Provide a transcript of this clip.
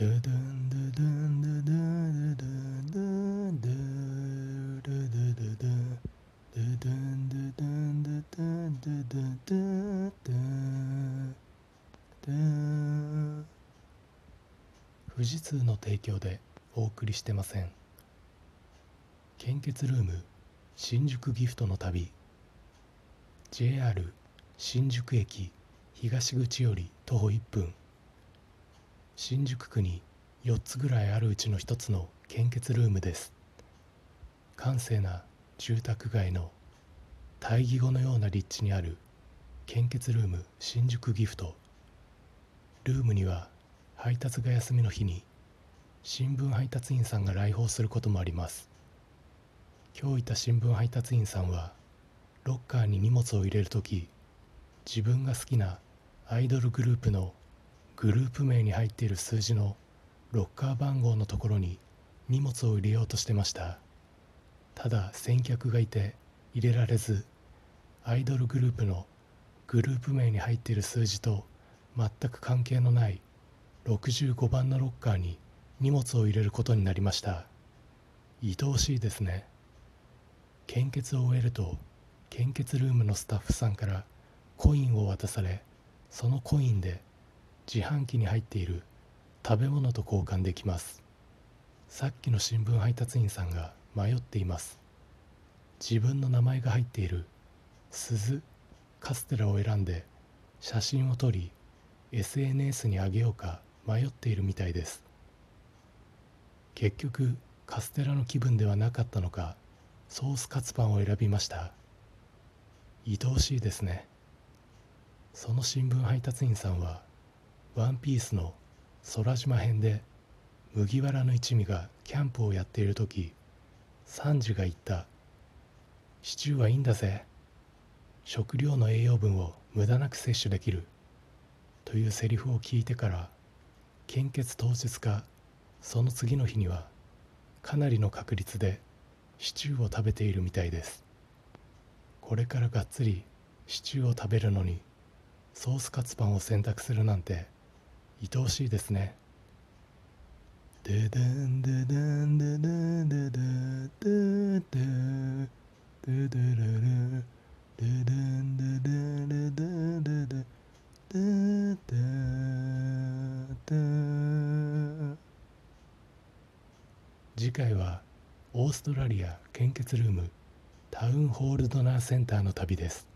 ドゥドゥンドゥドゥンドゥドゥンドゥドゥンドゥドゥドゥドゥドゥドゥドゥドゥンドゥドゥンドゥドゥンドゥドゥドゥドゥドゥ富士通の提供でお送りしてません。献血ルーム新宿ギフトの旅。JR 新宿駅東口より徒歩1分。新宿区に4つぐらいあるうちの1つの献血ルームです。閑静な住宅街の対義語のような立地にある献血ルーム新宿ギフト。ルームには配達が休みの日に新聞配達員さんが来訪することもあります。今日いた新聞配達員さんはロッカーに荷物を入れる時自分が好きなアイドルグループのグループ名に入っている数字のロッカー番号のところに荷物を入れようとしてました。ただ先客がいて入れられずアイドルグループのグループ名に入っている数字と全く関係のない65番のロッカーに荷物を入れることになりました。愛おしいですね。献血を終えると献血ルームのスタッフさんからコインを渡されそのコインで自販機に入っている食べ物と交換できます。さっきの新聞配達員さんが迷っています。自分の名前が入っている鈴カステラを選んで写真を撮り SNS にあげようか迷っているみたいです。結局カステラの気分ではなかったのかソースカツパンを選びました。愛おしいですね。その新聞配達員さんはワンピースの空島編で麦わらの一味がキャンプをやっている時サンジが言った「シチューはいいんだぜ。食料の栄養分を無駄なく摂取できる」というセリフを聞いてから献血当日かその次の日にはかなりの確率でシチューを食べているみたいです。これからがっつりシチューを食べるのにソースカツパンを選択するなんて愛おしいですね。ででんででんででんででででででれれででんででれでででででで次回はオーストラリア献血ルームタウンホールドナーセンターの旅です